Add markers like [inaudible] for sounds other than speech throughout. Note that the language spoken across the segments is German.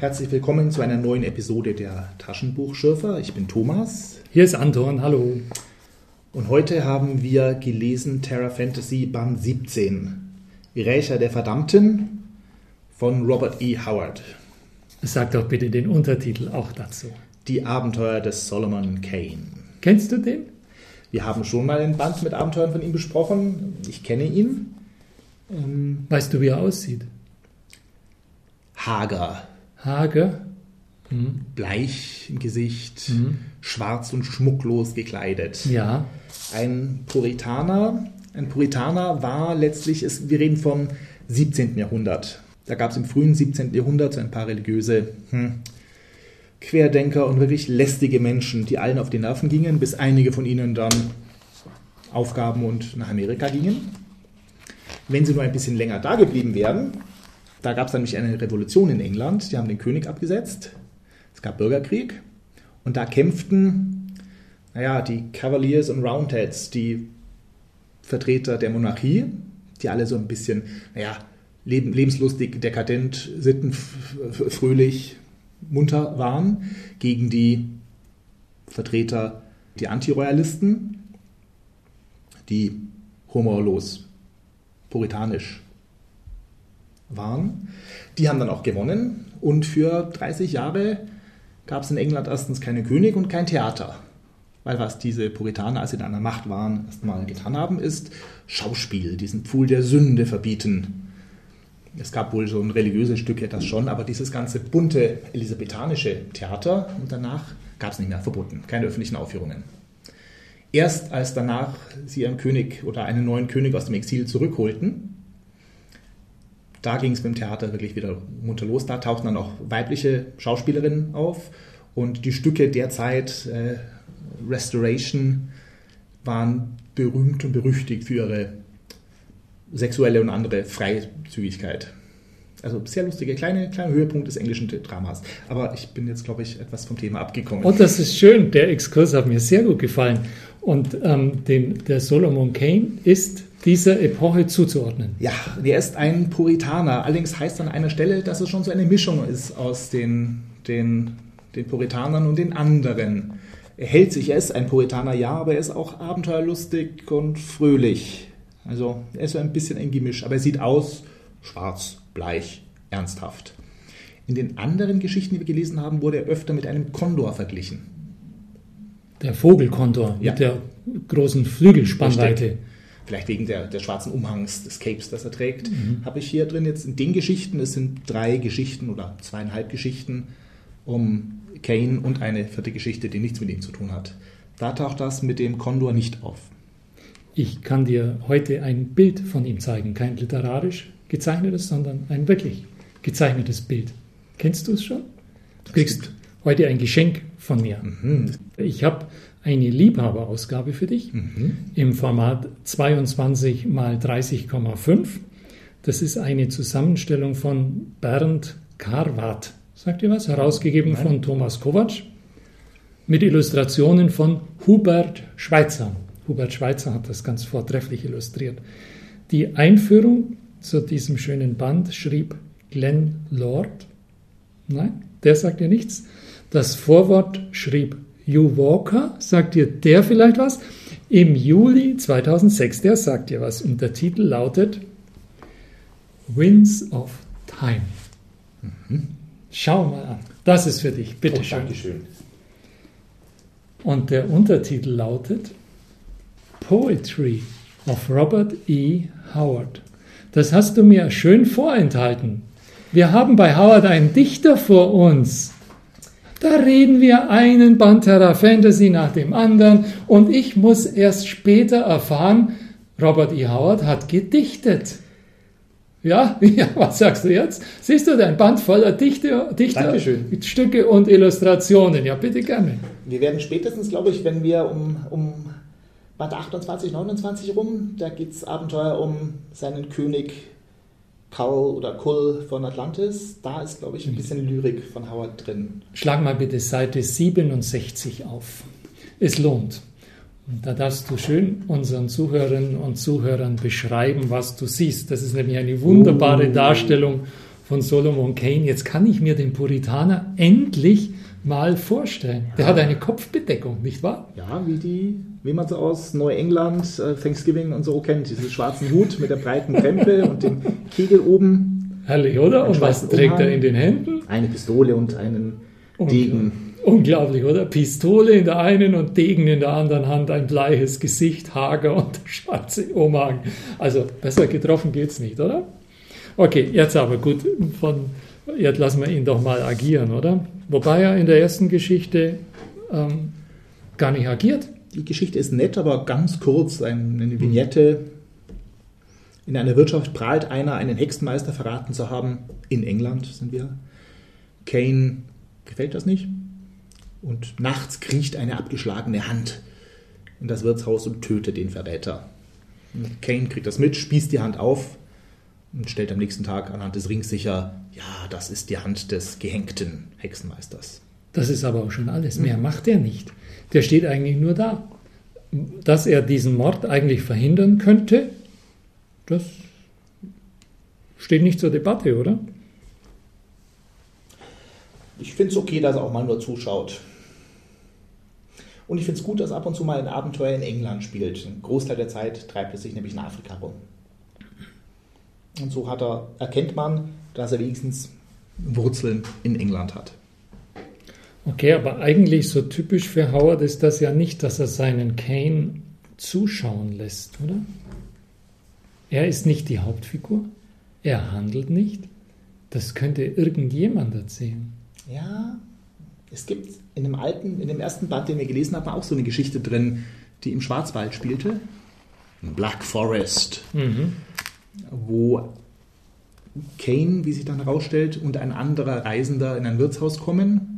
Herzlich willkommen zu einer neuen Episode der Taschenbuchschürfer. Ich bin Thomas. Hier ist Anton, hallo. Und heute haben wir gelesen Terra Fantasy Band 17. Rächer der Verdammten von Robert E. Howard. Sag doch bitte den Untertitel auch dazu. Die Abenteuer des Solomon Kane. Kennst du den? Wir haben schon mal einen Band mit Abenteuern von ihm besprochen. Ich kenne ihn. Ähm, weißt du, wie er aussieht? Hager. Hager? Mhm. Bleich im Gesicht, mhm. schwarz und schmucklos gekleidet. Ja. Ein Puritaner. Ein Puritaner war letztlich, ist, wir reden vom 17. Jahrhundert. Da gab es im frühen 17. Jahrhundert so ein paar religiöse hm, Querdenker und wirklich lästige Menschen, die allen auf die Nerven gingen, bis einige von ihnen dann aufgaben und nach Amerika gingen. Wenn sie nur ein bisschen länger da geblieben wären, da gab es nämlich eine Revolution in England, die haben den König abgesetzt, es gab Bürgerkrieg. Und da kämpften, naja, die Cavaliers und Roundheads, die Vertreter der Monarchie, die alle so ein bisschen, naja, lebenslustig, dekadent, sittenfröhlich, munter waren, gegen die Vertreter, die Antiroyalisten, die humorlos, puritanisch waren. Die haben dann auch gewonnen und für 30 Jahre gab es in England erstens keinen König und kein Theater. Weil was diese Puritaner, als sie an der Macht waren, erstmal getan haben, ist Schauspiel, diesen Pfuhl der Sünde verbieten. Es gab wohl so ein religiöses Stück, das schon, aber dieses ganze bunte elisabethanische Theater und danach gab es nicht mehr verboten, keine öffentlichen Aufführungen. Erst als danach sie ihren König oder einen neuen König aus dem Exil zurückholten, da ging es mit dem Theater wirklich wieder munter los. Da tauchten dann auch weibliche Schauspielerinnen auf und die Stücke der Zeit, äh, Restoration, waren berühmt und berüchtigt für ihre sexuelle und andere Freizügigkeit. Also sehr lustige, kleine, kleiner Höhepunkt des englischen Dramas. Aber ich bin jetzt, glaube ich, etwas vom Thema abgekommen. Und das ist schön. Der Exkurs hat mir sehr gut gefallen. Und ähm, den, der Solomon Kane ist dieser Epoche zuzuordnen. Ja, er ist ein Puritaner. Allerdings heißt an einer Stelle, dass es schon so eine Mischung ist aus den, den, den Puritanern und den anderen. Er hält sich, er ist ein Puritaner, ja, aber er ist auch abenteuerlustig und fröhlich. Also er ist so ein bisschen ein Gemisch, aber er sieht aus schwarz, bleich, ernsthaft. In den anderen Geschichten, die wir gelesen haben, wurde er öfter mit einem Kondor verglichen. Der Vogelkondor ja. mit der großen Flügelspannweite. Richtig. Vielleicht wegen der, der schwarzen Umhangs des Capes, das er trägt, mhm. habe ich hier drin jetzt in den Geschichten, es sind drei Geschichten oder zweieinhalb Geschichten um Kane und eine vierte Geschichte, die nichts mit ihm zu tun hat. Da taucht das mit dem Kondor nicht auf. Ich kann dir heute ein Bild von ihm zeigen, kein literarisch gezeichnetes, sondern ein wirklich gezeichnetes Bild. Kennst du es schon? Du kriegst heute ein Geschenk von mir. Mhm. Ich habe eine Liebhaberausgabe für dich mhm. im Format 22 mal 30,5. Das ist eine Zusammenstellung von Bernd Karwat. Sagt ihr was? Herausgegeben Nein. von Thomas Kovac mit Illustrationen von Hubert Schweitzer. Hubert Schweitzer hat das ganz vortrefflich illustriert. Die Einführung zu diesem schönen Band schrieb Glenn Lord. Nein, der sagt dir nichts. Das Vorwort schrieb Hugh Walker. Sagt dir der vielleicht was? Im Juli 2006, der sagt dir was. Und der Titel lautet Winds of Time. Mhm. Schau mal an. Das ist für dich. Bitte oh, schön. Dankeschön. Und der Untertitel lautet Poetry of Robert E. Howard. Das hast du mir schön vorenthalten. Wir haben bei Howard einen Dichter vor uns. Da reden wir einen Banterra Fantasy nach dem anderen und ich muss erst später erfahren, Robert E. Howard hat gedichtet. Ja, [laughs] ja, was sagst du jetzt? Siehst du dein Band voller Dichter, Dichter Stücke und Illustrationen? Ja, bitte gerne. Wir werden spätestens, glaube ich, wenn wir um, um Band 28, 29 rum. Da geht es Abenteuer um seinen König Kull oder Kull von Atlantis. Da ist, glaube ich, ein bisschen Lyrik von Howard drin. Schlag mal bitte Seite 67 auf. Es lohnt. Und da darfst du schön unseren Zuhörerinnen und Zuhörern beschreiben, was du siehst. Das ist nämlich eine wunderbare oh. Darstellung von Solomon Kane. Jetzt kann ich mir den Puritaner endlich mal vorstellen. Der hat eine Kopfbedeckung, nicht wahr? Ja, wie die, wie man so aus Neuengland, äh, Thanksgiving und so kennt. Diesen schwarzen Hut mit der breiten Krempe [laughs] und dem Kegel oben. Herrlich, oder? Und was trägt Umhang. er in den Händen? Eine Pistole und einen Degen. Unglaublich, oder? Pistole in der einen und Degen in der anderen Hand, ein bleiches Gesicht, hager und der schwarze Umhang. Also besser getroffen geht's nicht, oder? Okay, jetzt aber gut, von, jetzt lassen wir ihn doch mal agieren, oder? Wobei er in der ersten Geschichte ähm, gar nicht agiert. Die Geschichte ist nett, aber ganz kurz, eine Vignette. In einer Wirtschaft prahlt einer, einen Hexenmeister verraten zu haben. In England sind wir. Kane gefällt das nicht. Und nachts kriecht eine abgeschlagene Hand in das Wirtshaus und tötet den Verräter. Und Kane kriegt das mit, spießt die Hand auf und stellt am nächsten Tag anhand des Rings sicher, ja, das ist die Hand des gehängten Hexenmeisters. Das ist aber auch schon alles. Mehr macht er nicht. Der steht eigentlich nur da. Dass er diesen Mord eigentlich verhindern könnte, das steht nicht zur Debatte, oder? Ich finde es okay, dass er auch mal nur zuschaut. Und ich finde es gut, dass ab und zu mal ein Abenteuer in England spielt. Ein Großteil der Zeit treibt er sich nämlich in Afrika rum. Und so er, erkennt man, dass er wenigstens Wurzeln in England hat. Okay, aber eigentlich so typisch für Howard ist das ja nicht, dass er seinen Kane zuschauen lässt, oder? Er ist nicht die Hauptfigur. Er handelt nicht. Das könnte irgendjemand erzählen. Ja, es gibt in dem alten, in dem ersten Band, den wir gelesen haben, auch so eine Geschichte drin, die im Schwarzwald spielte. Black Forest. Mhm wo Kane, wie sich dann herausstellt, und ein anderer Reisender in ein Wirtshaus kommen.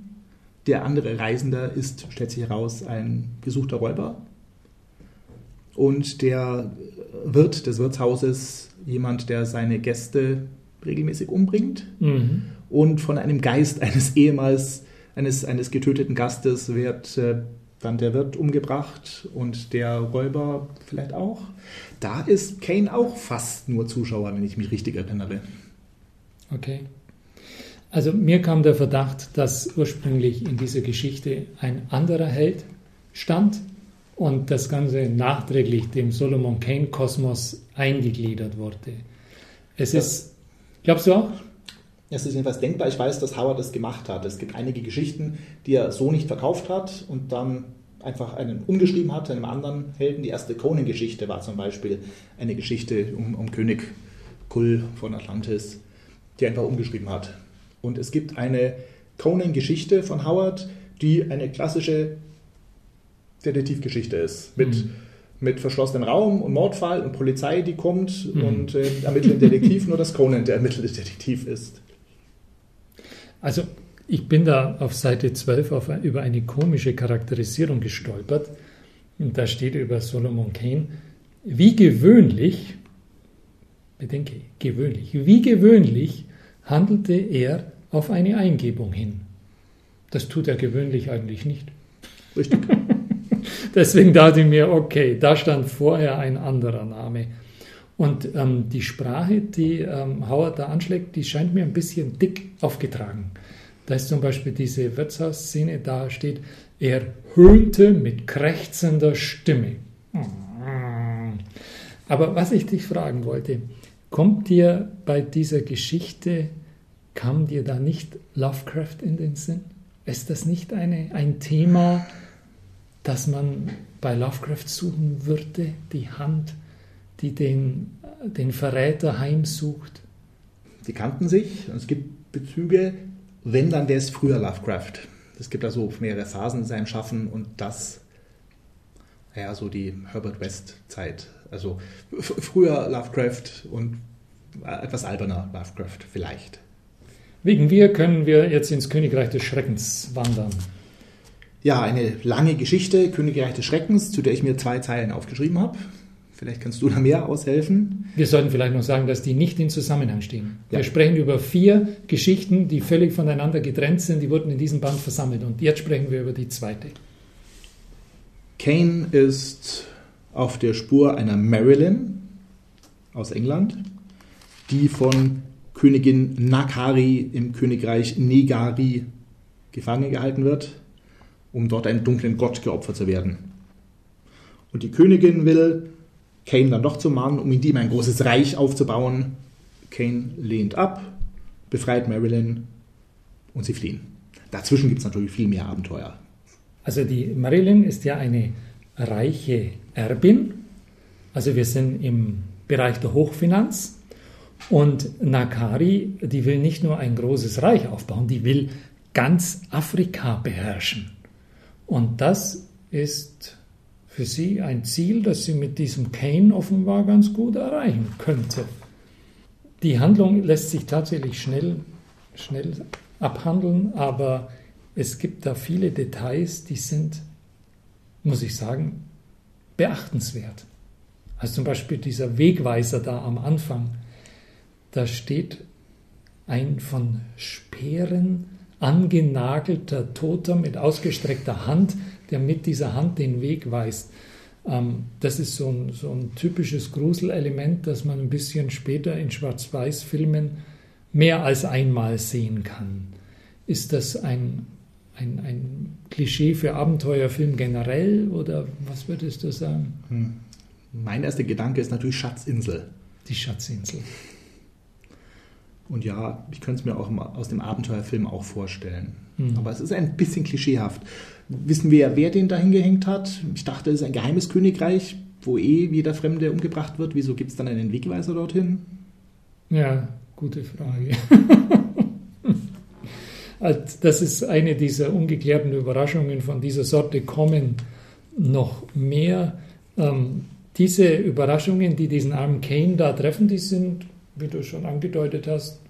Der andere Reisender ist, stellt sich heraus, ein gesuchter Räuber. Und der Wirt des Wirtshauses jemand, der seine Gäste regelmäßig umbringt. Mhm. Und von einem Geist eines ehemals, eines, eines getöteten Gastes wird äh, dann der Wirt umgebracht und der Räuber vielleicht auch. Da ist Kane auch fast nur Zuschauer, wenn ich mich richtig erinnere. Okay. Also mir kam der Verdacht, dass ursprünglich in dieser Geschichte ein anderer Held stand und das Ganze nachträglich dem Solomon Kane Kosmos eingegliedert wurde. Es das, ist, glaubst du auch? Es ist jedenfalls denkbar. Ich weiß, dass Howard das gemacht hat. Es gibt einige Geschichten, die er so nicht verkauft hat und dann einfach einen umgeschrieben hat, einem anderen Helden. Die erste Conan-Geschichte war zum Beispiel eine Geschichte um, um König Kull von Atlantis, die er einfach umgeschrieben hat. Und es gibt eine Conan-Geschichte von Howard, die eine klassische Detektivgeschichte ist. Mit, mhm. mit verschlossenem Raum und Mordfall und Polizei, die kommt mhm. und äh, ermittelnden Detektiv, nur dass Conan der ermittelte Detektiv ist. Also ich bin da auf Seite 12 auf, über eine komische Charakterisierung gestolpert. Und da steht über Solomon Kane, wie gewöhnlich, bedenke, gewöhnlich, wie gewöhnlich handelte er auf eine Eingebung hin. Das tut er gewöhnlich eigentlich nicht. Richtig. [laughs] Deswegen dachte ich mir, okay, da stand vorher ein anderer Name. Und ähm, die Sprache, die ähm, Howard da anschlägt, die scheint mir ein bisschen dick aufgetragen. Da ist zum Beispiel diese Wirtshausszene, da steht, er höhnte mit krächzender Stimme. Aber was ich dich fragen wollte, kommt dir bei dieser Geschichte, kam dir da nicht Lovecraft in den Sinn? Ist das nicht eine, ein Thema, das man bei Lovecraft suchen würde? Die Hand, die den, den Verräter heimsucht. Sie kannten sich. Es gibt Bezüge. Wenn, dann wäre es früher Lovecraft. Es gibt da so mehrere Phasen in seinem Schaffen und das, ja, so die Herbert West-Zeit. Also früher Lovecraft und äh, etwas alberner Lovecraft vielleicht. Wegen wir können wir jetzt ins Königreich des Schreckens wandern. Ja, eine lange Geschichte, Königreich des Schreckens, zu der ich mir zwei Zeilen aufgeschrieben habe. Vielleicht kannst du da mehr aushelfen. Wir sollten vielleicht noch sagen, dass die nicht in Zusammenhang stehen. Ja. Wir sprechen über vier Geschichten, die völlig voneinander getrennt sind. Die wurden in diesem Band versammelt. Und jetzt sprechen wir über die zweite. Kane ist auf der Spur einer Marilyn aus England, die von Königin Nakari im Königreich Negari gefangen gehalten wird, um dort einem dunklen Gott geopfert zu werden. Und die Königin will Kane dann doch zu mahnen, um in ihm ein großes Reich aufzubauen. Kane lehnt ab, befreit Marilyn und sie fliehen. Dazwischen gibt es natürlich viel mehr Abenteuer. Also die Marilyn ist ja eine reiche Erbin. Also wir sind im Bereich der Hochfinanz. Und Nakari, die will nicht nur ein großes Reich aufbauen, die will ganz Afrika beherrschen. Und das ist für sie ein Ziel, das sie mit diesem Kane offenbar ganz gut erreichen könnte. Die Handlung lässt sich tatsächlich schnell, schnell abhandeln, aber es gibt da viele Details, die sind, muss ich sagen, beachtenswert. Also zum Beispiel dieser Wegweiser da am Anfang, da steht ein von Speeren angenagelter Toter mit ausgestreckter Hand, der mit dieser Hand den Weg weist. Ähm, das ist so ein, so ein typisches Gruselelement, das man ein bisschen später in Schwarz-Weiß-Filmen mehr als einmal sehen kann. Ist das ein, ein, ein Klischee für Abenteuerfilm generell oder was würdest du sagen? Hm. Mein erster Gedanke ist natürlich Schatzinsel. Die Schatzinsel. Und ja, ich könnte es mir auch aus dem Abenteuerfilm auch vorstellen. Mhm. Aber es ist ein bisschen klischeehaft. Wissen wir, wer den da hingehängt hat? Ich dachte, es ist ein geheimes Königreich, wo eh jeder Fremde umgebracht wird. Wieso gibt es dann einen Wegweiser dorthin? Ja, gute Frage. [laughs] das ist eine dieser ungeklärten Überraschungen von dieser Sorte kommen noch mehr. Ähm, diese Überraschungen, die diesen armen Kane da treffen, die sind, wie du schon angedeutet hast,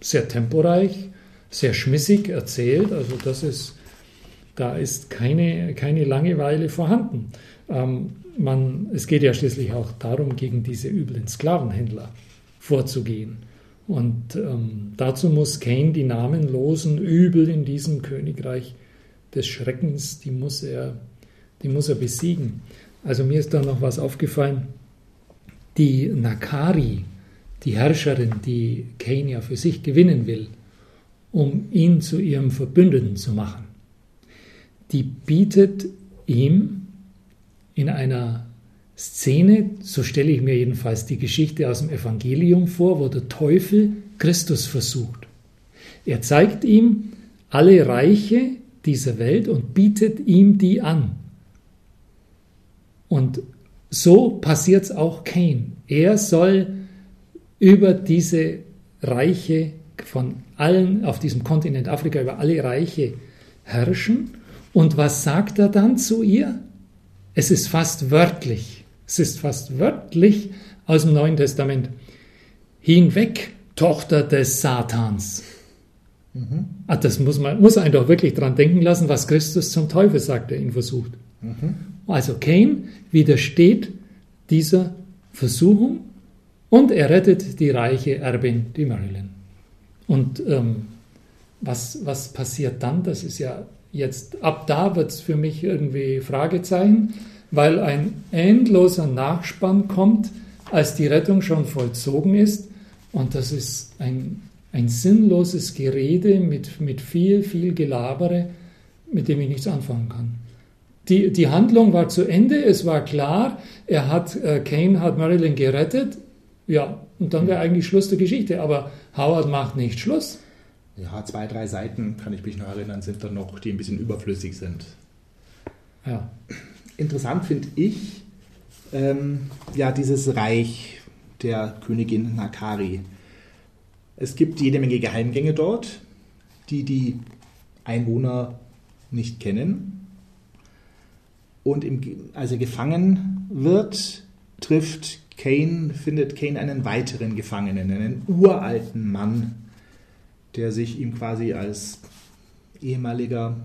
sehr temporeich, sehr schmissig erzählt. Also das ist, da ist keine, keine Langeweile vorhanden. Ähm, man, es geht ja schließlich auch darum, gegen diese üblen Sklavenhändler vorzugehen. Und ähm, dazu muss Kane die namenlosen Übel in diesem Königreich des Schreckens, die muss er, die muss er besiegen. Also mir ist da noch was aufgefallen. Die Nakari, die Herrscherin, die Kane ja für sich gewinnen will, um ihn zu ihrem Verbündeten zu machen, die bietet ihm in einer Szene, so stelle ich mir jedenfalls die Geschichte aus dem Evangelium vor, wo der Teufel Christus versucht. Er zeigt ihm alle Reiche dieser Welt und bietet ihm die an. Und so passiert es auch Cain. Er soll über diese Reiche von allen auf diesem Kontinent Afrika, über alle Reiche herrschen. Und was sagt er dann zu ihr? Es ist fast wörtlich. Es ist fast wörtlich aus dem Neuen Testament. Hinweg, Tochter des Satans. Mhm. Ah, das muss man muss einen doch wirklich dran denken lassen, was Christus zum Teufel sagt, der ihn versucht. Mhm. Also Cain widersteht dieser Versuchung und er rettet die reiche Erbin, die Marilyn. Und ähm, was, was passiert dann? Das ist ja jetzt, ab da wird es für mich irgendwie Fragezeichen, weil ein endloser Nachspann kommt, als die Rettung schon vollzogen ist. Und das ist ein, ein sinnloses Gerede mit, mit viel, viel Gelabere, mit dem ich nichts anfangen kann. Die, die Handlung war zu Ende, es war klar, er hat, äh, Kane hat Marilyn gerettet, ja, und dann wäre eigentlich Schluss der Geschichte. Aber Howard macht nicht Schluss. Ja, zwei, drei Seiten, kann ich mich noch erinnern, sind da noch, die ein bisschen überflüssig sind. Ja. Interessant finde ich, ähm, ja, dieses Reich der Königin Nakari. Es gibt jede Menge Geheimgänge dort, die die Einwohner nicht kennen. Und im, als er gefangen wird, trifft Kane, findet Kane einen weiteren Gefangenen, einen uralten Mann, der sich ihm quasi als ehemaliger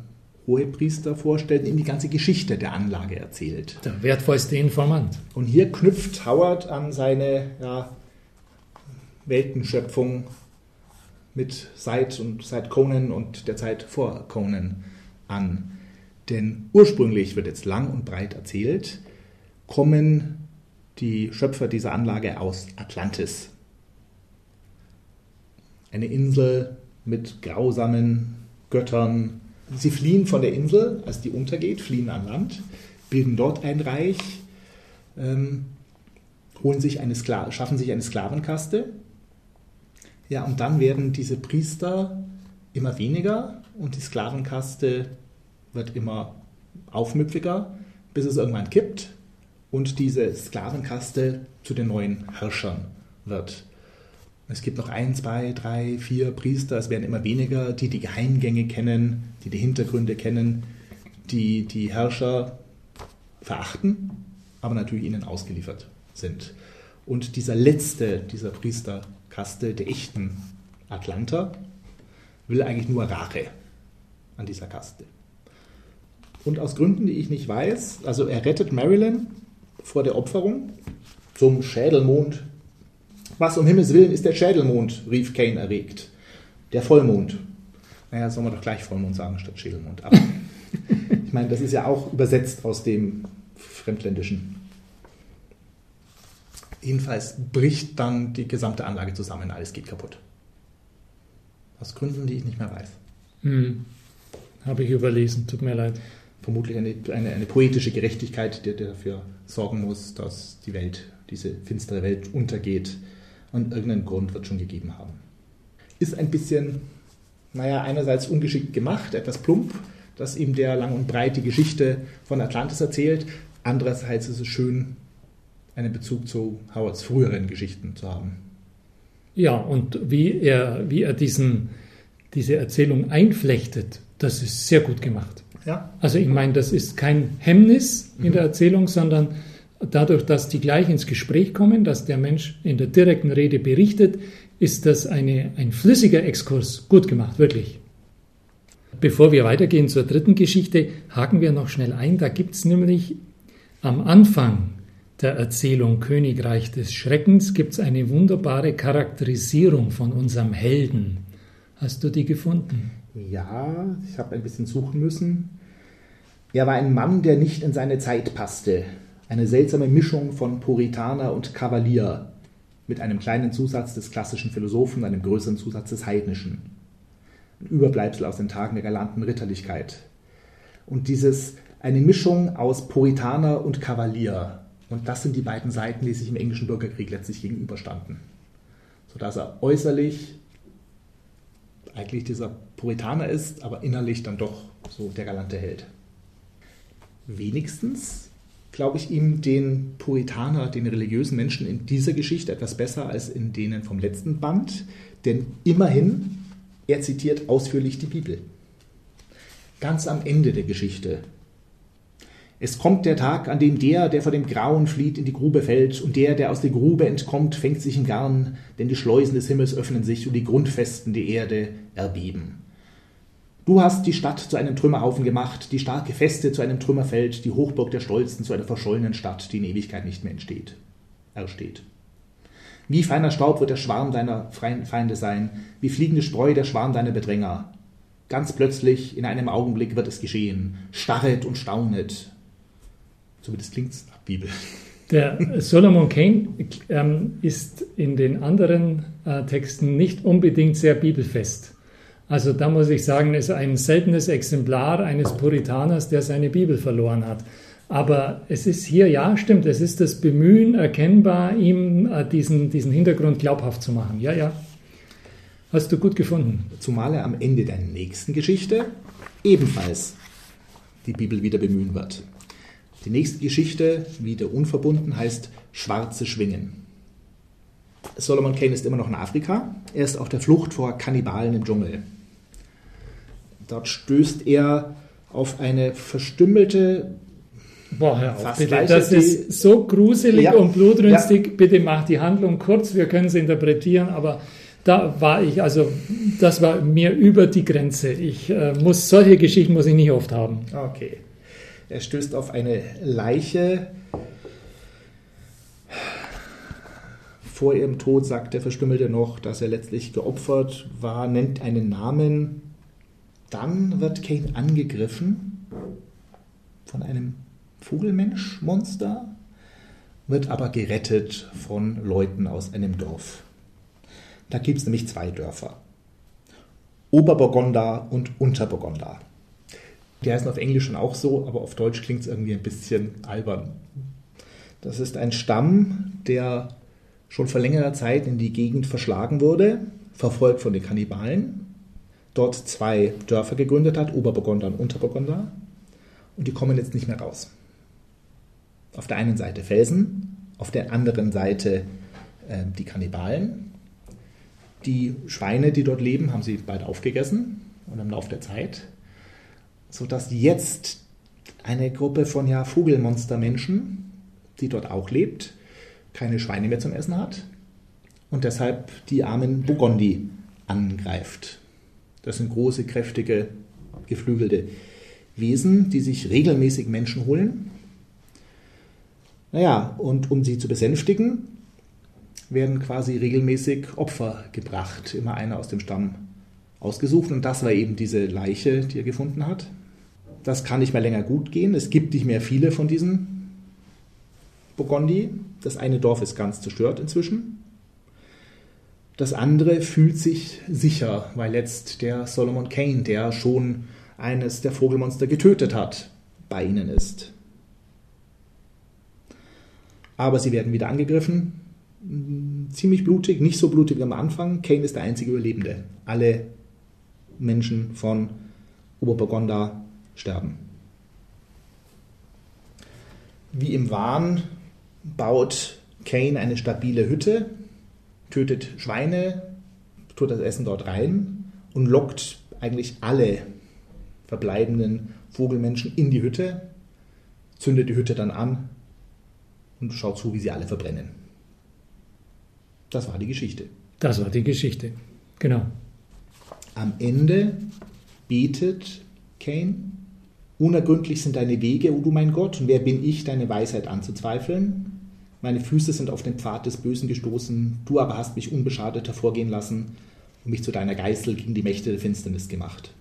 Hohepriester vorstellt ihm die ganze Geschichte der Anlage erzählt. Der wertvollste Informant. Und hier knüpft Howard an seine ja, Weltenschöpfung mit seit und seit Conan und der Zeit vor Conan an. Denn ursprünglich wird jetzt lang und breit erzählt, kommen die Schöpfer dieser Anlage aus Atlantis. eine Insel mit grausamen Göttern. Sie fliehen von der Insel, als die untergeht, fliehen an Land, bilden dort ein Reich, ähm, holen sich eine Skla schaffen sich eine Sklavenkaste. Ja, und dann werden diese Priester immer weniger und die Sklavenkaste wird immer aufmüpfiger, bis es irgendwann kippt und diese Sklavenkaste zu den neuen Herrschern wird. Es gibt noch ein, zwei, drei, vier Priester, es werden immer weniger, die die Geheimgänge kennen, die die Hintergründe kennen, die die Herrscher verachten, aber natürlich ihnen ausgeliefert sind. Und dieser letzte dieser Priesterkaste, der echten Atlanter, will eigentlich nur Rache an dieser Kaste. Und aus Gründen, die ich nicht weiß, also er rettet Marilyn vor der Opferung zum Schädelmond. Was um Himmels Willen ist der Schädelmond, rief Kane erregt. Der Vollmond. Naja, soll man doch gleich Vollmond sagen statt Schädelmond. Aber [laughs] ich meine, das ist ja auch übersetzt aus dem Fremdländischen. Jedenfalls bricht dann die gesamte Anlage zusammen, alles geht kaputt. Aus Gründen, die ich nicht mehr weiß. Hm. Habe ich überlesen, tut mir leid vermutlich eine, eine, eine poetische Gerechtigkeit, die, die, dafür sorgen muss, dass die Welt, diese finstere Welt untergeht. Und irgendeinen Grund wird schon gegeben haben. Ist ein bisschen, naja, einerseits ungeschickt gemacht, etwas plump, dass ihm der lang und breit die Geschichte von Atlantis erzählt. Andererseits ist es schön, einen Bezug zu Howards früheren Geschichten zu haben. Ja, und wie er, wie er diesen, diese Erzählung einflechtet, das ist sehr gut gemacht. Ja. Also ich meine, das ist kein Hemmnis in der mhm. Erzählung, sondern dadurch, dass die gleich ins Gespräch kommen, dass der Mensch in der direkten Rede berichtet, ist das eine, ein flüssiger Exkurs. Gut gemacht, wirklich. Bevor wir weitergehen zur dritten Geschichte, haken wir noch schnell ein. Da gibt es nämlich am Anfang der Erzählung Königreich des Schreckens gibt eine wunderbare Charakterisierung von unserem Helden. Hast du die gefunden? Ja, ich habe ein bisschen suchen müssen. Er war ein Mann, der nicht in seine Zeit passte. Eine seltsame Mischung von Puritaner und Kavalier, mit einem kleinen Zusatz des klassischen Philosophen, einem größeren Zusatz des Heidnischen. Ein Überbleibsel aus den Tagen der galanten Ritterlichkeit. Und dieses, eine Mischung aus Puritaner und Kavalier. Und das sind die beiden Seiten, die sich im englischen Bürgerkrieg letztlich gegenüberstanden. Sodass er äußerlich eigentlich dieser Puritaner ist, aber innerlich dann doch so der galante Held. Wenigstens glaube ich ihm den Puritaner, den religiösen Menschen in dieser Geschichte etwas besser als in denen vom letzten Band, denn immerhin, er zitiert ausführlich die Bibel. Ganz am Ende der Geschichte es kommt der Tag, an dem der, der vor dem Grauen flieht, in die Grube fällt, und der, der aus der Grube entkommt, fängt sich in Garn, denn die Schleusen des Himmels öffnen sich und die Grundfesten der Erde erbeben. Du hast die Stadt zu einem Trümmerhaufen gemacht, die starke Feste zu einem Trümmerfeld, die Hochburg der Stolzen zu einer verschollenen Stadt, die in Ewigkeit nicht mehr entsteht. Ersteht. Wie feiner Staub wird der Schwarm deiner Feinde sein, wie fliegende Spreu der Schwarm deiner Bedränger. Ganz plötzlich, in einem Augenblick wird es geschehen, starret und staunet, Zumindest klingt es nach Bibel. Der Solomon Kane ähm, ist in den anderen äh, Texten nicht unbedingt sehr bibelfest. Also da muss ich sagen, ist ein seltenes Exemplar eines Puritaners, der seine Bibel verloren hat. Aber es ist hier, ja, stimmt, es ist das Bemühen erkennbar, ihm äh, diesen, diesen Hintergrund glaubhaft zu machen. Ja, ja. Hast du gut gefunden. Zumal er am Ende der nächsten Geschichte ebenfalls die Bibel wieder bemühen wird. Die nächste Geschichte, wieder unverbunden, heißt Schwarze Schwingen. Solomon Kane ist immer noch in Afrika. Er ist auf der Flucht vor Kannibalen im Dschungel. Dort stößt er auf eine verstümmelte. Boah, hör auf, bitte. Das ist so gruselig ja, und blutrünstig. Ja. Bitte mach die Handlung kurz, wir können es interpretieren, aber da war ich, also das war mir über die Grenze. Ich äh, muss solche Geschichten muss ich nicht oft haben. Okay. Er stößt auf eine Leiche. Vor ihrem Tod sagt der Verstümmelte noch, dass er letztlich geopfert war, nennt einen Namen. Dann wird Kane angegriffen von einem Vogelmensch-Monster, wird aber gerettet von Leuten aus einem Dorf. Da gibt es nämlich zwei Dörfer. Oberburgunder und Unterburgunder. Die heißen auf Englisch schon auch so, aber auf Deutsch klingt es irgendwie ein bisschen albern. Das ist ein Stamm, der schon vor längerer Zeit in die Gegend verschlagen wurde, verfolgt von den Kannibalen, dort zwei Dörfer gegründet hat, Oberburgunder und Unterburgunder, und die kommen jetzt nicht mehr raus. Auf der einen Seite Felsen, auf der anderen Seite äh, die Kannibalen. Die Schweine, die dort leben, haben sie bald aufgegessen und im Laufe der Zeit, sodass jetzt eine Gruppe von ja, Vogelmonstermenschen, die dort auch lebt, keine Schweine mehr zum Essen hat und deshalb die armen Burgondi angreift. Das sind große, kräftige, geflügelte Wesen, die sich regelmäßig Menschen holen. Naja, und um sie zu besänftigen, werden quasi regelmäßig Opfer gebracht, immer einer aus dem Stamm ausgesucht. Und das war eben diese Leiche, die er gefunden hat. Das kann nicht mehr länger gut gehen. Es gibt nicht mehr viele von diesen Burgondi. Das eine Dorf ist ganz zerstört inzwischen. Das andere fühlt sich sicher, weil jetzt der Solomon Kane, der schon eines der Vogelmonster getötet hat, bei ihnen ist. Aber sie werden wieder angegriffen. Ziemlich blutig, nicht so blutig wie am Anfang. Kane ist der einzige Überlebende. Alle Menschen von Oberburgonda sterben. Wie im Wahn baut Kane eine stabile Hütte, tötet Schweine, tut das Essen dort rein und lockt eigentlich alle verbleibenden Vogelmenschen in die Hütte, zündet die Hütte dann an und schaut zu, wie sie alle verbrennen. Das war die Geschichte. Das war die Geschichte, genau. Am Ende betet Cain, unergründlich sind deine Wege, o du mein Gott, und wer bin ich, deine Weisheit anzuzweifeln? Meine Füße sind auf den Pfad des Bösen gestoßen, du aber hast mich unbeschadet hervorgehen lassen und mich zu deiner Geißel gegen die Mächte der Finsternis gemacht.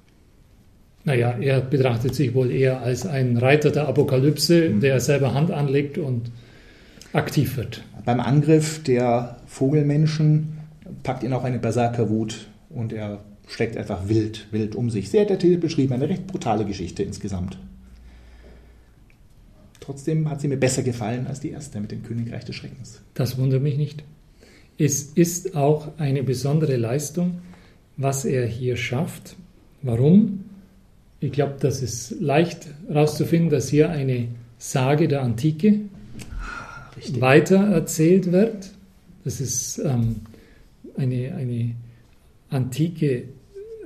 Naja, er betrachtet sich wohl eher als ein Reiter der Apokalypse, mhm. der selber Hand anlegt und aktiv wird. Beim Angriff der Vogelmenschen packt ihn auch eine Berserkerwut und er steckt einfach wild, wild um sich. Sehr detailliert beschrieben, eine recht brutale Geschichte insgesamt. Trotzdem hat sie mir besser gefallen als die erste mit dem Königreich des Schreckens. Das wundert mich nicht. Es ist auch eine besondere Leistung, was er hier schafft. Warum? Ich glaube, das ist leicht herauszufinden, dass hier eine Sage der Antike Richtig. weiter erzählt wird. Das ist ähm, eine, eine antike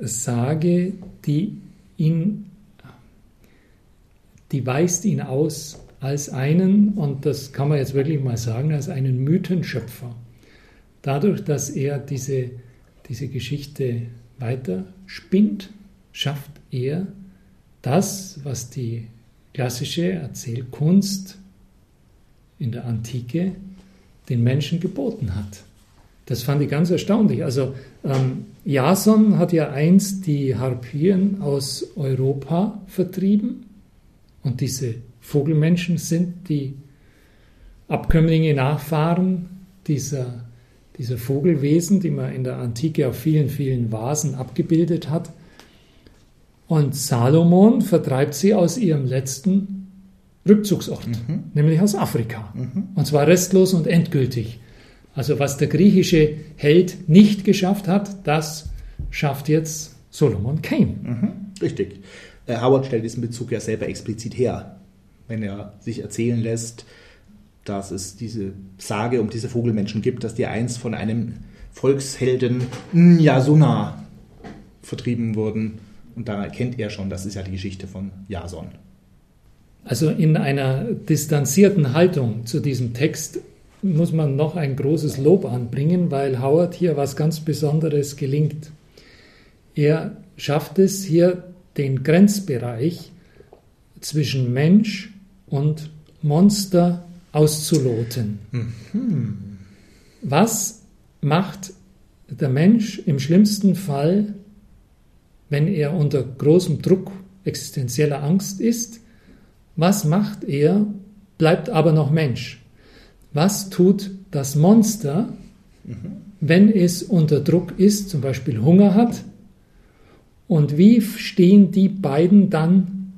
Sage, die ihn, die weist ihn aus als einen, und das kann man jetzt wirklich mal sagen, als einen Mythenschöpfer. Dadurch, dass er diese, diese Geschichte weiter spinnt, schafft er das, was die klassische Erzählkunst in der Antike den Menschen geboten hat. Das fand ich ganz erstaunlich. Also ähm, Jason hat ja einst die Harpien aus Europa vertrieben und diese Vogelmenschen sind die Abkömmlinge, Nachfahren dieser, dieser Vogelwesen, die man in der Antike auf vielen, vielen Vasen abgebildet hat. Und Salomon vertreibt sie aus ihrem letzten Rückzugsort, mhm. nämlich aus Afrika. Mhm. Und zwar restlos und endgültig. Also was der griechische Held nicht geschafft hat, das schafft jetzt Solomon Kane. Mhm. Richtig. Äh, Howard stellt diesen Bezug ja selber explizit her, wenn er sich erzählen lässt, dass es diese Sage um diese Vogelmenschen gibt, dass die einst von einem Volkshelden Nyasuna vertrieben wurden und da erkennt er schon, das ist ja die Geschichte von Jason. Also in einer distanzierten Haltung zu diesem Text muss man noch ein großes Lob anbringen, weil Howard hier was ganz Besonderes gelingt. Er schafft es hier, den Grenzbereich zwischen Mensch und Monster auszuloten. Mhm. Was macht der Mensch im schlimmsten Fall wenn er unter großem Druck existenzieller Angst ist, was macht er, bleibt aber noch Mensch? Was tut das Monster, wenn es unter Druck ist, zum Beispiel Hunger hat Und wie stehen die beiden dann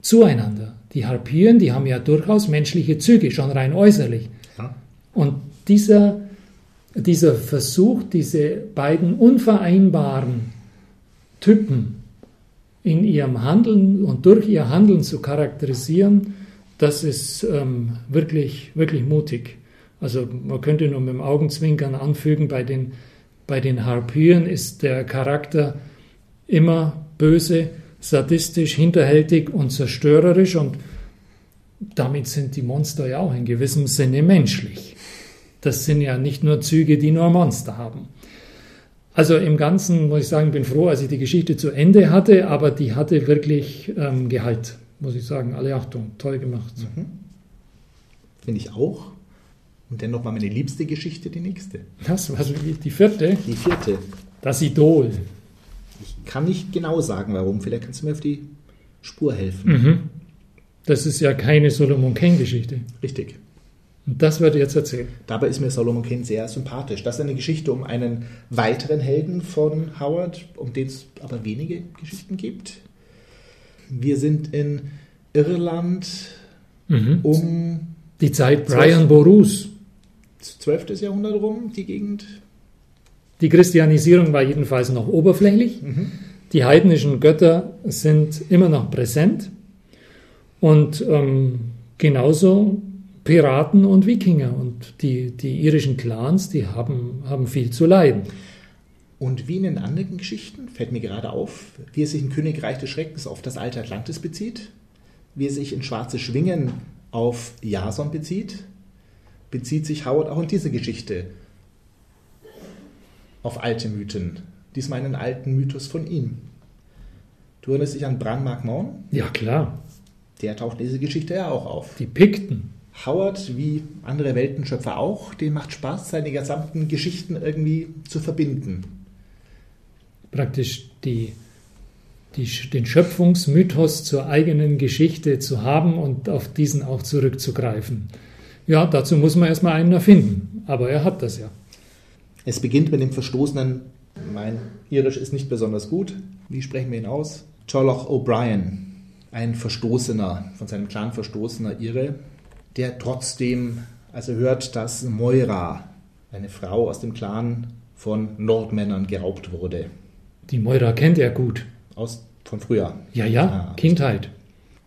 zueinander? Die Harpyen, die haben ja durchaus menschliche Züge, schon rein äußerlich. Ja. Und dieser, dieser Versuch, diese beiden unvereinbaren Typen in ihrem Handeln und durch ihr Handeln zu charakterisieren, das ist ähm, wirklich, wirklich mutig. Also man könnte nur mit dem Augenzwinkern anfügen, bei den, bei den Harpyen ist der Charakter immer böse, sadistisch, hinterhältig und zerstörerisch und damit sind die Monster ja auch in gewissem Sinne menschlich. Das sind ja nicht nur Züge, die nur Monster haben. Also im Ganzen muss ich sagen, bin froh, als ich die Geschichte zu Ende hatte, aber die hatte wirklich ähm, Gehalt, muss ich sagen. Alle Achtung, toll gemacht. Mhm. Finde ich auch. Und dann nochmal meine liebste Geschichte, die nächste. Das war die vierte? Die vierte. Das Idol. Ich kann nicht genau sagen, warum. Vielleicht kannst du mir auf die Spur helfen. Mhm. Das ist ja keine Solomon Kane-Geschichte. Richtig. Und das wird jetzt erzählt. Dabei ist mir Solomon Kane sehr sympathisch. Das ist eine Geschichte um einen weiteren Helden von Howard, um den es aber wenige Geschichten gibt. Wir sind in Irland mhm. um die Zeit Brian Borus. 12. Jahrhundert rum, die Gegend. Die Christianisierung war jedenfalls noch oberflächlich. Mhm. Die heidnischen Götter sind immer noch präsent. Und ähm, genauso Piraten und Wikinger. Und die, die irischen Clans, die haben, haben viel zu leiden. Und wie in den anderen Geschichten fällt mir gerade auf, wie es sich in Königreich des Schreckens auf das alte Atlantis bezieht, wie es sich in Schwarze Schwingen auf Jason bezieht, bezieht sich Howard auch in diese Geschichte auf alte Mythen. Diesmal einen alten Mythos von ihm. Du erinnerst dich an Bran Magmorn? Ja, klar. Der taucht in dieser Geschichte ja auch auf. Die Pikten. Howard, wie andere Weltenschöpfer auch, den macht Spaß, seine gesamten Geschichten irgendwie zu verbinden. Praktisch die, die, den Schöpfungsmythos zur eigenen Geschichte zu haben und auf diesen auch zurückzugreifen. Ja, dazu muss man erstmal einen erfinden, aber er hat das ja. Es beginnt mit dem Verstoßenen, mein Irisch ist nicht besonders gut, wie sprechen wir ihn aus? Choloch O'Brien, ein Verstoßener, von seinem Clan verstoßener Ire, der trotzdem, als hört, dass Moira, eine Frau aus dem Clan von Nordmännern, geraubt wurde. Die Moira kennt er gut. Aus, von früher. Ja, ja, ah, Kindheit.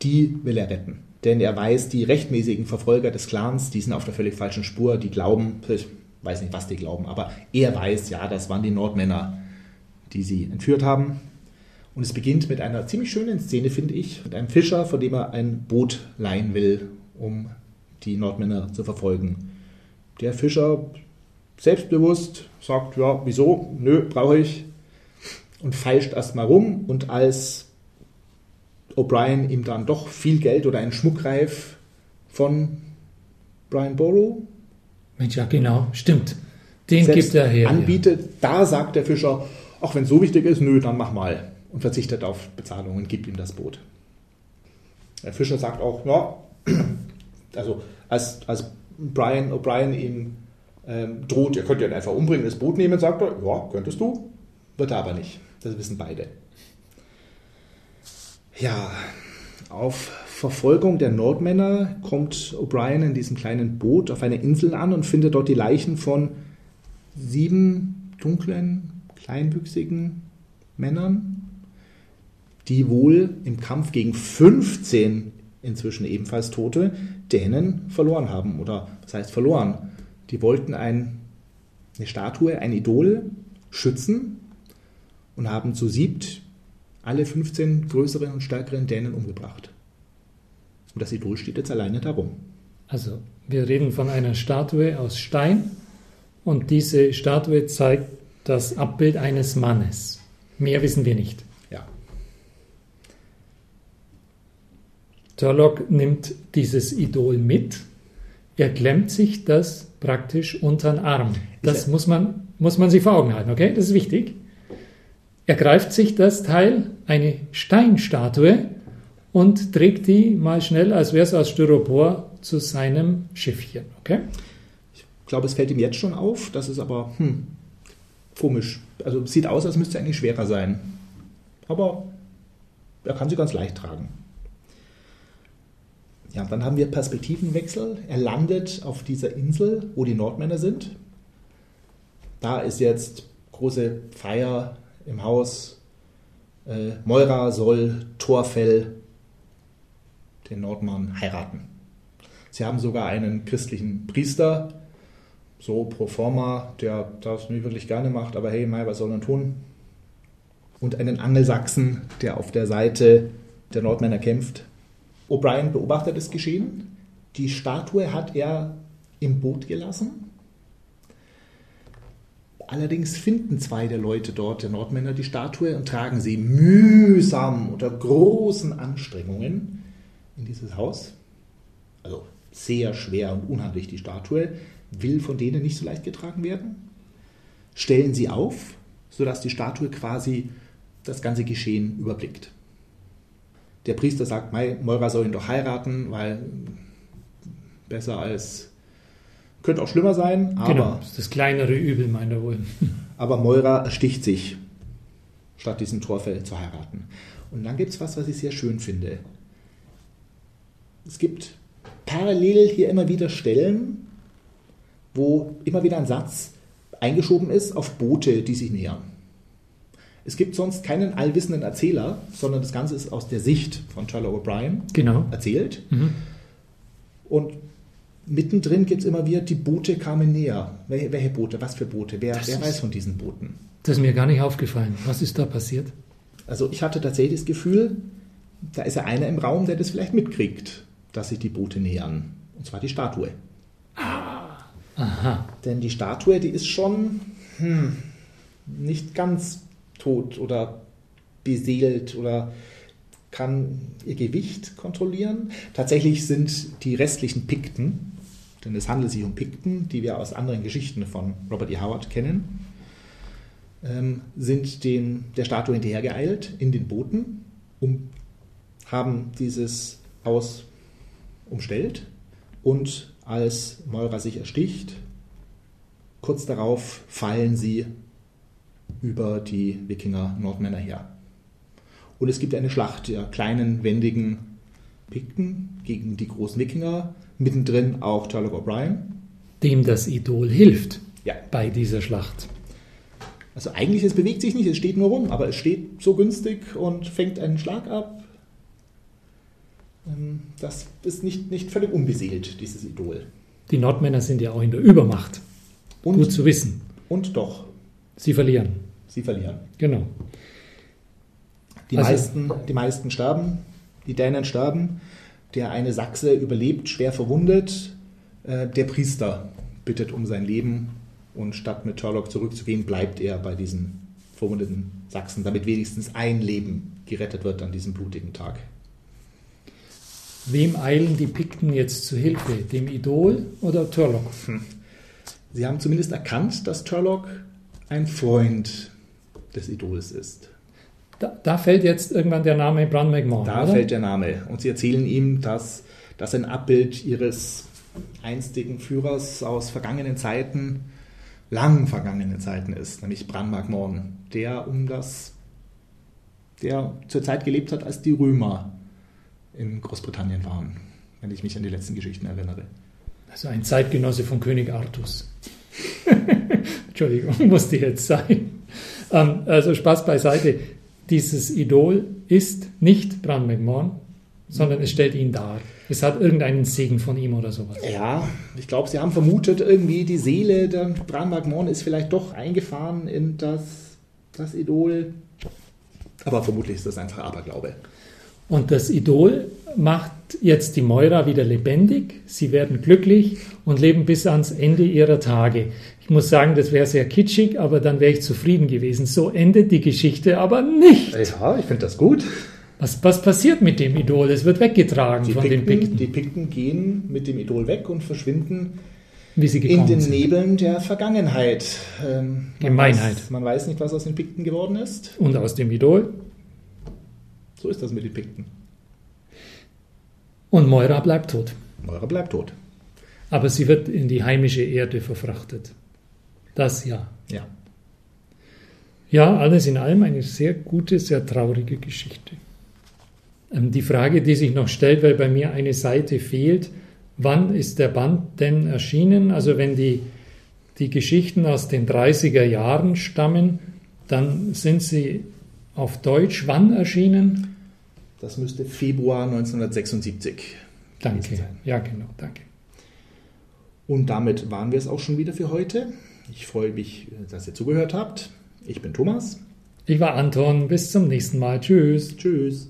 Die will er retten. Denn er weiß, die rechtmäßigen Verfolger des Clans, die sind auf der völlig falschen Spur, die glauben, ich weiß nicht, was die glauben, aber er weiß, ja, das waren die Nordmänner, die sie entführt haben. Und es beginnt mit einer ziemlich schönen Szene, finde ich, mit einem Fischer, von dem er ein Boot leihen will, um die Nordmänner zu verfolgen. Der Fischer, selbstbewusst, sagt, ja, wieso? Nö, brauche ich. Und feilscht erstmal rum. Und als O'Brien ihm dann doch viel Geld oder einen Schmuckreif von Brian Borough Mensch, ja genau, stimmt. Den gibt er her. Anbietet, ja. da sagt der Fischer, ach, wenn es so wichtig ist, nö, dann mach mal. Und verzichtet auf Bezahlung und gibt ihm das Boot. Der Fischer sagt auch, ja, [clears throat] also als, als Brian O'Brien ihm ähm, droht, ihr könnt ihn einfach umbringen, das Boot nehmen, sagt er, ja, könntest du, wird er aber nicht. Das wissen beide. Ja, auf Verfolgung der Nordmänner kommt O'Brien in diesem kleinen Boot auf eine Insel an und findet dort die Leichen von sieben dunklen, kleinwüchsigen Männern, die wohl im Kampf gegen 15 inzwischen ebenfalls Tote Dänen verloren haben. Oder was heißt verloren? Die wollten ein, eine Statue, ein Idol schützen und haben zu siebt alle 15 größeren und stärkeren Dänen umgebracht. Und das Idol steht jetzt alleine darum. Also, wir reden von einer Statue aus Stein und diese Statue zeigt das Abbild eines Mannes. Mehr wissen wir nicht. Turlock nimmt dieses Idol mit, er klemmt sich das praktisch unter den Arm. Das muss man, muss man sich vor Augen halten, okay? Das ist wichtig. Er greift sich das Teil, eine Steinstatue, und trägt die mal schnell, als wäre es aus Styropor, zu seinem Schiffchen, okay? Ich glaube, es fällt ihm jetzt schon auf, das ist aber hm, komisch. Also sieht aus, als müsste es eigentlich schwerer sein. aber er kann sie ganz leicht tragen. Ja, dann haben wir Perspektivenwechsel. Er landet auf dieser Insel, wo die Nordmänner sind. Da ist jetzt große Feier im Haus. Äh, Moira soll Torfell, den Nordmann, heiraten. Sie haben sogar einen christlichen Priester, so pro forma, der das nicht wirklich gerne macht, aber hey, Mai, was soll man tun? Und einen Angelsachsen, der auf der Seite der Nordmänner kämpft. O'Brien beobachtet das Geschehen. Die Statue hat er im Boot gelassen. Allerdings finden zwei der Leute dort, der Nordmänner, die Statue und tragen sie mühsam unter großen Anstrengungen in dieses Haus. Also sehr schwer und unhandlich die Statue, will von denen nicht so leicht getragen werden. Stellen sie auf, sodass die Statue quasi das ganze Geschehen überblickt. Der Priester sagt, Moira soll ihn doch heiraten, weil besser als könnte auch schlimmer sein, aber. Genau, das, das kleinere Übel, meint er wohl. [laughs] aber Moira ersticht sich, statt diesen Torfell zu heiraten. Und dann gibt es was, was ich sehr schön finde. Es gibt parallel hier immer wieder Stellen, wo immer wieder ein Satz eingeschoben ist auf Boote, die sich nähern. Es gibt sonst keinen allwissenden Erzähler, sondern das Ganze ist aus der Sicht von Charlie O'Brien genau. erzählt. Mhm. Und mittendrin gibt es immer wieder, die Boote kamen näher. Welche, welche Boote? Was für Boote? Wer, wer weiß von diesen Booten? Das ist mir gar nicht aufgefallen. Was ist da passiert? Also ich hatte tatsächlich das Gefühl, da ist ja einer im Raum, der das vielleicht mitkriegt, dass sich die Boote nähern. Und zwar die Statue. Ah, aha. Denn die Statue, die ist schon hm, nicht ganz tot oder beseelt oder kann ihr Gewicht kontrollieren. Tatsächlich sind die restlichen Pikten, denn es handelt sich um Pikten, die wir aus anderen Geschichten von Robert E. Howard kennen, ähm, sind den, der Statue hinterhergeeilt in den Booten, um, haben dieses Haus umstellt und als Moira sich ersticht, kurz darauf fallen sie über die Wikinger Nordmänner her. Und es gibt eine Schlacht der kleinen, wendigen Pikten gegen die großen Wikinger, mittendrin auch Charlotte O'Brien. Dem das Idol hilft ja. bei dieser Schlacht. Also eigentlich, es bewegt sich nicht, es steht nur rum, aber es steht so günstig und fängt einen Schlag ab. Ähm, das ist nicht, nicht völlig unbeseelt, dieses Idol. Die Nordmänner sind ja auch in der Übermacht. Und, Gut zu wissen. Und doch. Sie verlieren. Sie verlieren. Genau. Die, also, meisten, die meisten sterben, die Dänen sterben. Der eine Sachse überlebt, schwer verwundet. Äh, der Priester bittet um sein Leben und statt mit Sherlock zurückzugehen, bleibt er bei diesen verwundeten Sachsen, damit wenigstens ein Leben gerettet wird an diesem blutigen Tag. Wem eilen die Pikten jetzt zu Hilfe? Dem Idol oder Turlock? Hm. Sie haben zumindest erkannt, dass Turlock ein Freund des Idols ist. Da, da, fällt jetzt irgendwann der Name Bran McMahon. Da oder? fällt der Name. Und sie erzählen ihm, dass das ein Abbild ihres einstigen Führers aus vergangenen Zeiten, lang vergangenen Zeiten ist, nämlich Bran McMahon, der um das, der zur Zeit gelebt hat, als die Römer in Großbritannien waren, wenn ich mich an die letzten Geschichten erinnere. Also ein Zeitgenosse von König Artus. [laughs] Entschuldigung, [laughs] musste jetzt sein. Ähm, also Spaß beiseite. Dieses Idol ist nicht Bran McMahon, sondern es stellt ihn dar. Es hat irgendeinen Segen von ihm oder sowas. Ja, ich glaube, sie haben vermutet, irgendwie die Seele der Bran McMahon ist vielleicht doch eingefahren in das, das Idol. Aber vermutlich ist das einfach Aberglaube. Und das Idol macht jetzt die Moira wieder lebendig. Sie werden glücklich und leben bis ans Ende ihrer Tage. Ich muss sagen, das wäre sehr kitschig, aber dann wäre ich zufrieden gewesen. So endet die Geschichte aber nicht. Ja, ich finde das gut. Was, was passiert mit dem Idol? Es wird weggetragen die von Pikten, den Pikten. Die Pikten gehen mit dem Idol weg und verschwinden in den sind. Nebeln der Vergangenheit. Ähm, man Gemeinheit. Weiß, man weiß nicht, was aus den Pikten geworden ist. Und aus dem Idol? So ist das mit den Pikten. Und Moira bleibt tot. Moira bleibt tot. Aber sie wird in die heimische Erde verfrachtet. Das ja. Ja. Ja, alles in allem eine sehr gute, sehr traurige Geschichte. Ähm, die Frage, die sich noch stellt, weil bei mir eine Seite fehlt, wann ist der Band denn erschienen? Also wenn die, die Geschichten aus den 30er Jahren stammen, dann sind sie auf Deutsch wann erschienen? Das müsste Februar 1976 Danke. Sein. Ja, genau, danke. Und damit waren wir es auch schon wieder für heute. Ich freue mich, dass ihr zugehört habt. Ich bin Thomas. Ich war Anton. Bis zum nächsten Mal. Tschüss. Tschüss.